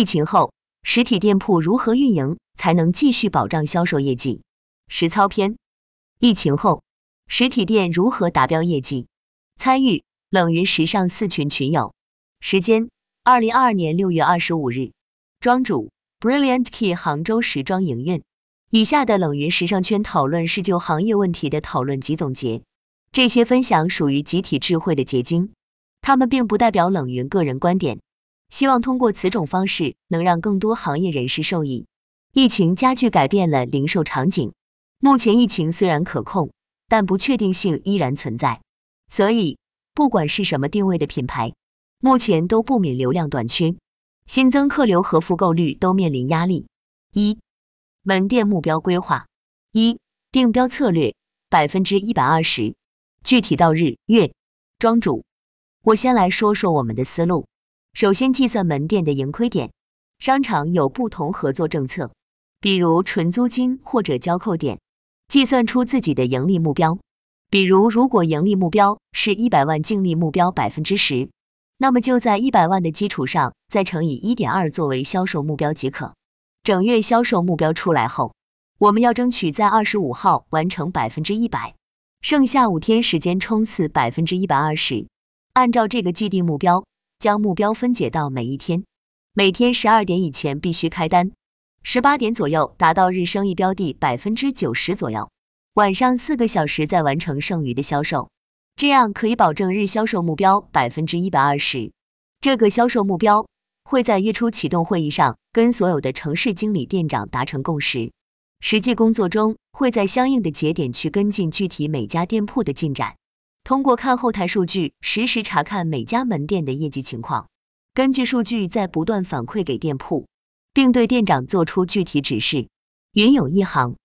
疫情后，实体店铺如何运营才能继续保障销售业绩？实操篇：疫情后，实体店如何达标业绩？参与冷云时尚四群群友。时间：二零二二年六月二十五日。庄主：Brilliant Key 杭州时装营运。以下的冷云时尚圈讨论是就行业问题的讨论及总结，这些分享属于集体智慧的结晶，他们并不代表冷云个人观点。希望通过此种方式，能让更多行业人士受益。疫情加剧改变了零售场景，目前疫情虽然可控，但不确定性依然存在。所以，不管是什么定位的品牌，目前都不免流量短缺，新增客流和复购率都面临压力。一、门店目标规划：一、定标策略百分之一百二十，具体到日月。庄主，我先来说说我们的思路。首先，计算门店的盈亏点，商场有不同合作政策，比如纯租金或者交扣点，计算出自己的盈利目标。比如，如果盈利目标是一百万，净利目标百分之十，那么就在一百万的基础上再乘以一点二作为销售目标即可。整月销售目标出来后，我们要争取在二十五号完成百分之一百，剩下五天时间冲刺百分之一百二十。按照这个既定目标，将目标分解到每一天，每天十二点以前必须开单，十八点左右达到日生意标的百分之九十左右。晚上四个小时再完成剩余的销售，这样可以保证日销售目标百分之一百二十。这个销售目标会在月初启动会议上跟所有的城市经理店长达成共识，实际工作中会在相应的节点去跟进具体每家店铺的进展，通过看后台数据实时查看每家门店的业绩情况，根据数据再不断反馈给店铺，并对店长做出具体指示。云有一行。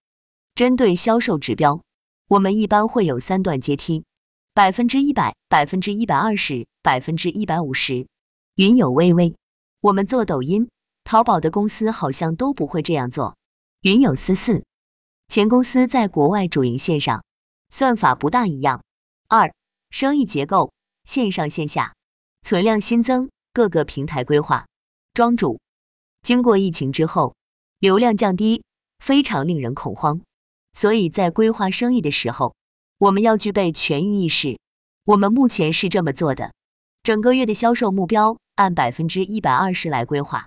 针对销售指标，我们一般会有三段阶梯：百分之一百、百分之一百二十、百分之一百五十。云有微微，我们做抖音、淘宝的公司好像都不会这样做。云有思思，前公司在国外主营线上，算法不大一样。二、生意结构，线上线下，存量新增，各个平台规划。庄主，经过疫情之后，流量降低，非常令人恐慌。所以在规划生意的时候，我们要具备全域意识。我们目前是这么做的：整个月的销售目标按百分之一百二十来规划，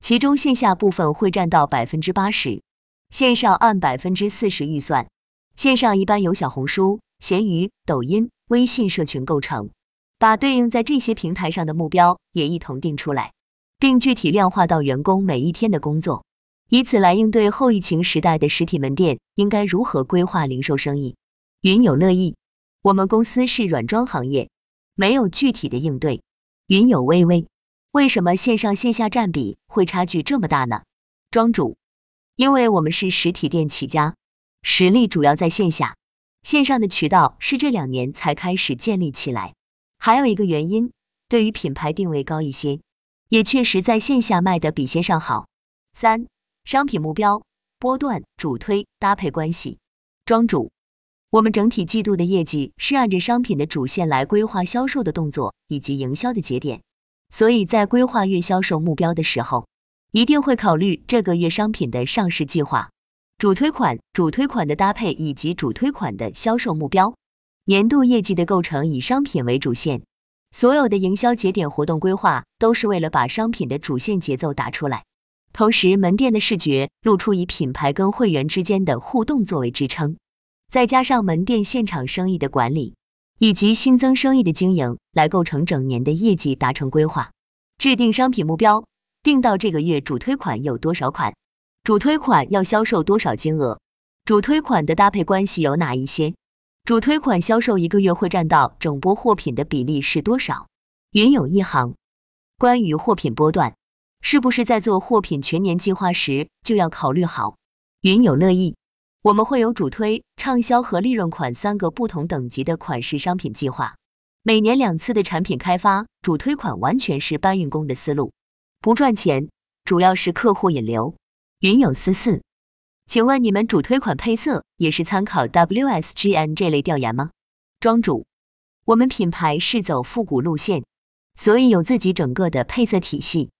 其中线下部分会占到百分之八十，线上按百分之四十预算。线上一般有小红书、闲鱼、抖音、微信社群构成，把对应在这些平台上的目标也一同定出来，并具体量化到员工每一天的工作。以此来应对后疫情时代的实体门店应该如何规划零售生意？云有乐意，我们公司是软装行业，没有具体的应对。云有微微，为什么线上线下占比会差距这么大呢？庄主，因为我们是实体店起家，实力主要在线下，线上的渠道是这两年才开始建立起来。还有一个原因，对于品牌定位高一些，也确实在线下卖的比线上好。三。商品目标、波段、主推、搭配关系。庄主，我们整体季度的业绩是按着商品的主线来规划销售的动作以及营销的节点，所以在规划月销售目标的时候，一定会考虑这个月商品的上市计划、主推款、主推款的搭配以及主推款的销售目标。年度业绩的构成以商品为主线，所有的营销节点活动规划都是为了把商品的主线节奏打出来。同时，门店的视觉露出以品牌跟会员之间的互动作为支撑，再加上门店现场生意的管理以及新增生意的经营，来构成整年的业绩达成规划。制定商品目标，定到这个月主推款有多少款，主推款要销售多少金额，主推款的搭配关系有哪一些，主推款销售一个月会占到整波货品的比例是多少？云有一行，关于货品波段。是不是在做货品全年计划时就要考虑好？云有乐意，我们会有主推、畅销和利润款三个不同等级的款式商品计划，每年两次的产品开发。主推款完全是搬运工的思路，不赚钱，主要是客户引流。云有思思，请问你们主推款配色也是参考 WSGN 这类调研吗？庄主，我们品牌是走复古路线，所以有自己整个的配色体系。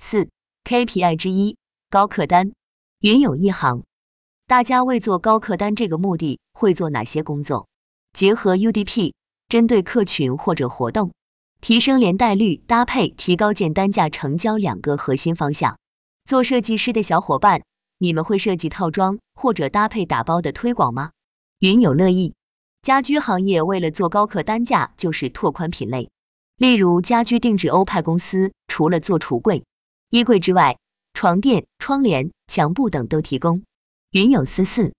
四 KPI 之一，高客单。云有一行，大家为做高客单这个目的会做哪些工作？结合 UDP，针对客群或者活动，提升连带率，搭配提高件单价，成交两个核心方向。做设计师的小伙伴，你们会设计套装或者搭配打包的推广吗？云有乐意。家居行业为了做高客单价，就是拓宽品类。例如家居定制欧派公司，除了做橱柜、衣柜之外，床垫、窗帘、墙布等都提供。云有思四，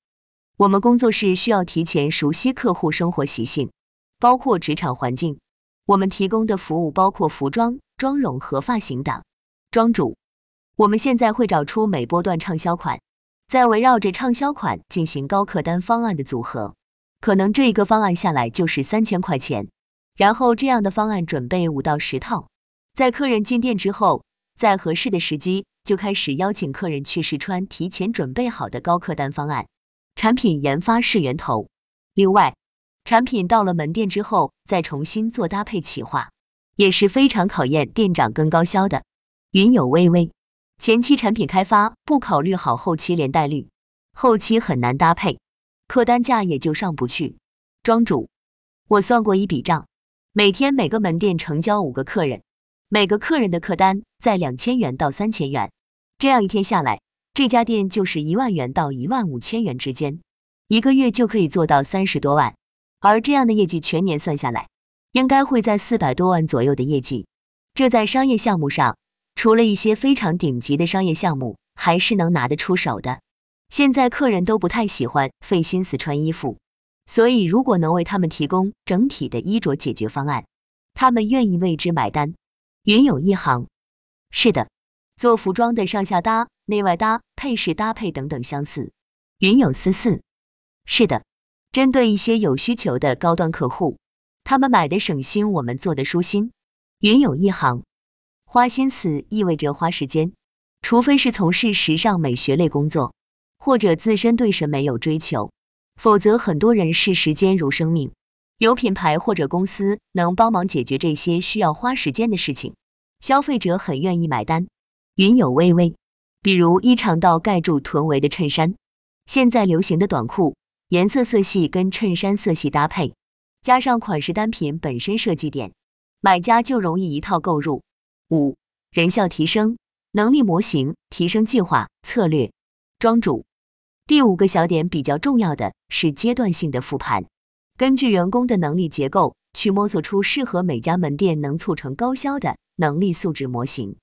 我们工作室需要提前熟悉客户生活习性，包括职场环境。我们提供的服务包括服装、妆容和发型等。庄主，我们现在会找出每波段畅销款，再围绕着畅销款进行高客单方案的组合。可能这一个方案下来就是三千块钱，然后这样的方案准备五到十套，在客人进店之后，在合适的时机就开始邀请客人去试穿提前准备好的高客单方案。产品研发是源头，另外，产品到了门店之后再重新做搭配企划，也是非常考验店长跟高销的。云有微微，前期产品开发不考虑好后期连带率，后期很难搭配。客单价也就上不去。庄主，我算过一笔账，每天每个门店成交五个客人，每个客人的客单在两千元到三千元，这样一天下来，这家店就是一万元到一万五千元之间，一个月就可以做到三十多万。而这样的业绩全年算下来，应该会在四百多万左右的业绩。这在商业项目上，除了一些非常顶级的商业项目，还是能拿得出手的。现在客人都不太喜欢费心思穿衣服，所以如果能为他们提供整体的衣着解决方案，他们愿意为之买单。云有一行，是的，做服装的上下搭、内外搭、配饰搭配等等相似。云有思四，是的，针对一些有需求的高端客户，他们买的省心，我们做的舒心。云有一行，花心思意味着花时间，除非是从事时尚美学类工作。或者自身对审美有追求，否则很多人视时间如生命。有品牌或者公司能帮忙解决这些需要花时间的事情，消费者很愿意买单。云有微微，比如衣长到盖住臀围的衬衫，现在流行的短裤，颜色色系跟衬衫色系搭配，加上款式单品本身设计点，买家就容易一套购入。五人效提升能力模型提升计划策略，庄主。第五个小点比较重要的是阶段性的复盘，根据员工的能力结构去摸索出适合每家门店能促成高销的能力素质模型。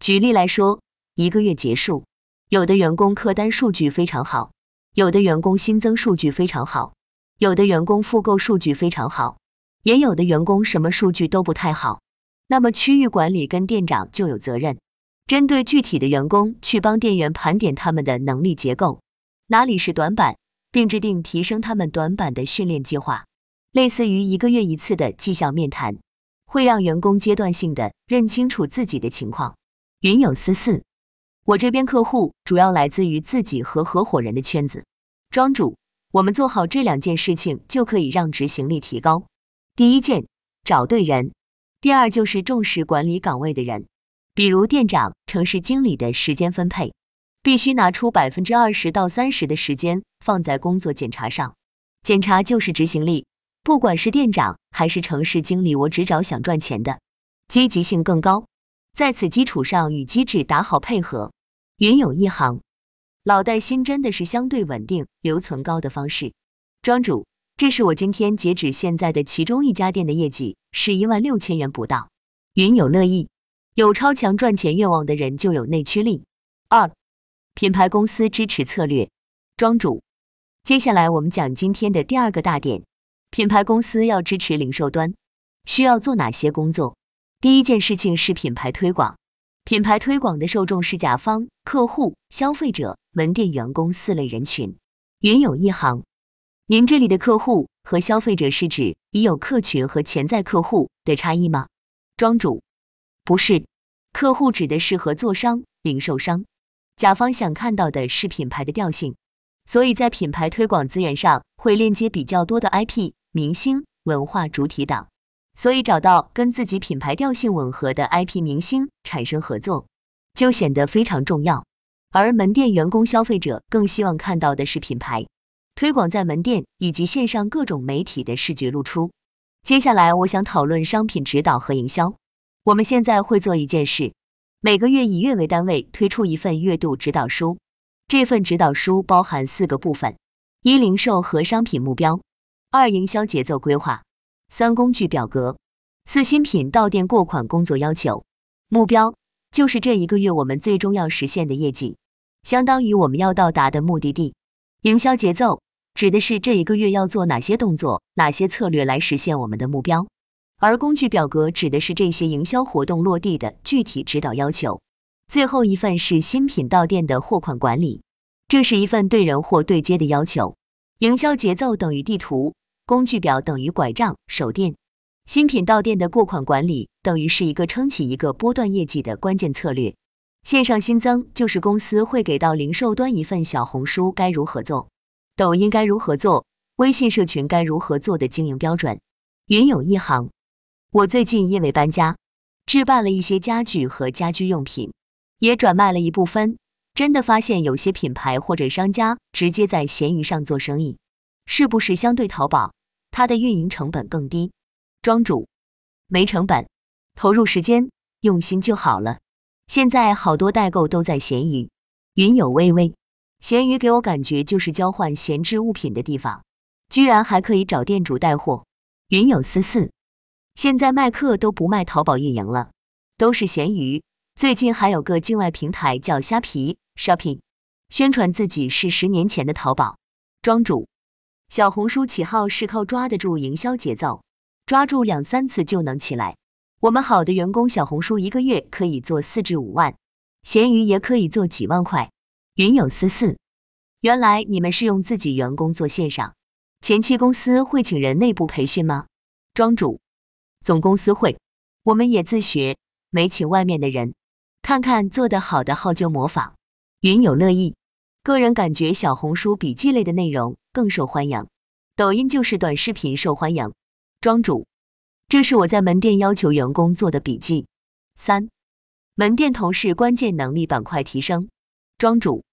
举例来说，一个月结束，有的员工客单数据非常好，有的员工新增数据非常好，有的员工复购数据非常好，也有的员工什么数据都不太好。那么区域管理跟店长就有责任，针对具体的员工去帮店员盘点他们的能力结构。哪里是短板，并制定提升他们短板的训练计划，类似于一个月一次的绩效面谈，会让员工阶段性的认清楚自己的情况。云有思四，我这边客户主要来自于自己和合伙人的圈子。庄主，我们做好这两件事情，就可以让执行力提高。第一件，找对人；第二就是重视管理岗位的人，比如店长、城市经理的时间分配。必须拿出百分之二十到三十的时间放在工作检查上，检查就是执行力。不管是店长还是城市经理，我只找想赚钱的，积极性更高。在此基础上与机制打好配合，云有一行，老带新真的是相对稳定、留存高的方式。庄主，这是我今天截止现在的其中一家店的业绩，是一万六千元不到。云有乐意，有超强赚钱愿望的人就有内驱力。二。品牌公司支持策略，庄主。接下来我们讲今天的第二个大点：品牌公司要支持零售端，需要做哪些工作？第一件事情是品牌推广。品牌推广的受众是甲方、客户、消费者、门店员工四类人群。云有一行，您这里的客户和消费者是指已有客群和潜在客户的差异吗？庄主，不是，客户指的是合作商、零售商。甲方想看到的是品牌的调性，所以在品牌推广资源上会链接比较多的 IP、明星、文化主体等，所以找到跟自己品牌调性吻合的 IP、明星产生合作。就显得非常重要。而门店员工消费者更希望看到的是品牌推广在门店以及线上各种媒体的视觉露出。接下来，我想讨论商品指导和营销。我们现在会做一件事，每个月以月为单位推出一份月度指导书。这份指导书包含四个部分：一、零售和商品目标；二、营销节奏规划；三、工具表格；四、新品到店过款工作要求。目标就是这一个月我们最终要实现的业绩。相当于我们要到达的目的地。营销节奏指的是这一个月要做哪些动作、哪些策略来实现我们的目标，而工具表格指的是这些营销活动落地的具体指导要求。最后一份是新品到店的货款管理，这是一份对人货对接的要求。营销节奏等于地图，工具表等于拐杖、手电，新品到店的过款管理等于是一个撑起一个波段业绩的关键策略。线上新增就是公司会给到零售端一份小红书该如何做，抖音该如何做，微信社群该如何做的经营标准。云有一行，我最近因为搬家，置办了一些家具和家居用品，也转卖了一部分。真的发现有些品牌或者商家直接在闲鱼上做生意，是不是相对淘宝，它的运营成本更低？庄主，没成本，投入时间，用心就好了。现在好多代购都在闲鱼，云有微微，闲鱼给我感觉就是交换闲置物品的地方，居然还可以找店主带货。云有思思，现在卖课都不卖淘宝运营了，都是闲鱼。最近还有个境外平台叫虾皮 Shopping，宣传自己是十年前的淘宝。庄主，小红书起号是靠抓得住营销节奏，抓住两三次就能起来。我们好的员工，小红书一个月可以做四至五万，闲鱼也可以做几万块。云有思思，原来你们是用自己员工做线上，前期公司会请人内部培训吗？庄主，总公司会，我们也自学，没请外面的人，看看做得好的号就模仿。云有乐意，个人感觉小红书笔记类的内容更受欢迎，抖音就是短视频受欢迎。庄主。这是我在门店要求员工做的笔记。三、门店同事关键能力板块提升。庄主，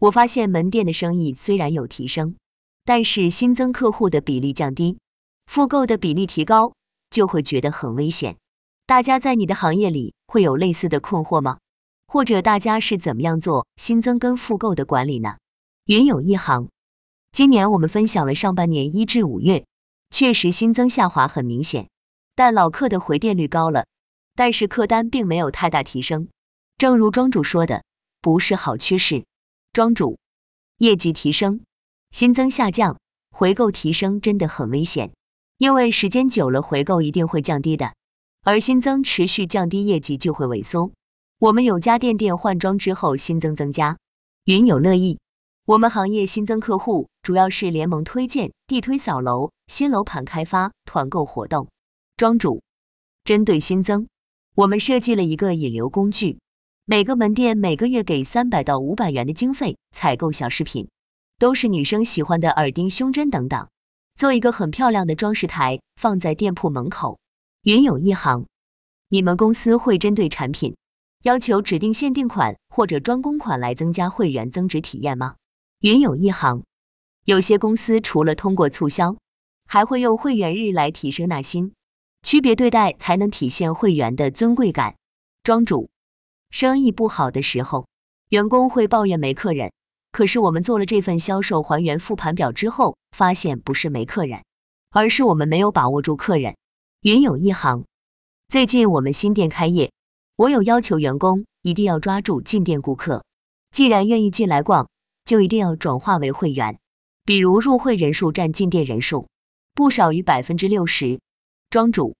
我发现门店的生意虽然有提升，但是新增客户的比例降低，复购的比例提高，就会觉得很危险。大家在你的行业里会有类似的困惑吗？或者大家是怎么样做新增跟复购的管理呢？云有一行，今年我们分享了上半年一至五月，确实新增下滑很明显。但老客的回店率高了，但是客单并没有太大提升。正如庄主说的，不是好趋势。庄主，业绩提升，新增下降，回购提升真的很危险，因为时间久了回购一定会降低的，而新增持续降低，业绩就会萎缩。我们有家电店换装之后新增增加，云有乐意。我们行业新增客户主要是联盟推荐、地推扫楼、新楼盘开发、团购活动。庄主，针对新增，我们设计了一个引流工具，每个门店每个月给三百到五百元的经费采购小饰品，都是女生喜欢的耳钉、胸针等等，做一个很漂亮的装饰台放在店铺门口。云有一行，你们公司会针对产品要求指定限定款或者专供款来增加会员增值体验吗？云有一行，有些公司除了通过促销，还会用会员日来提升纳新。区别对待才能体现会员的尊贵感。庄主，生意不好的时候，员工会抱怨没客人。可是我们做了这份销售还原复盘表之后，发现不是没客人，而是我们没有把握住客人。云有一行，最近我们新店开业，我有要求员工一定要抓住进店顾客。既然愿意进来逛，就一定要转化为会员。比如入会人数占进店人数不少于百分之六十。庄主，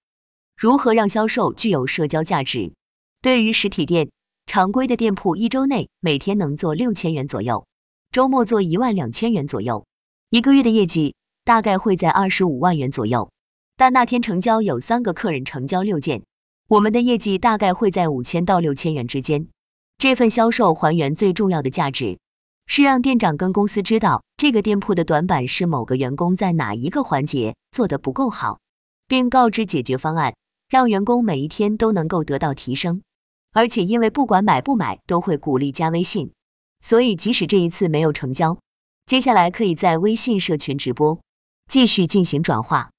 如何让销售具有社交价值？对于实体店，常规的店铺一周内每天能做六千元左右，周末做一万两千元左右，一个月的业绩大概会在二十五万元左右。但那天成交有三个客人成交六件，我们的业绩大概会在五千到六千元之间。这份销售还原最重要的价值，是让店长跟公司知道这个店铺的短板是某个员工在哪一个环节做得不够好。并告知解决方案，让员工每一天都能够得到提升。而且因为不管买不买都会鼓励加微信，所以即使这一次没有成交，接下来可以在微信社群直播继续进行转化。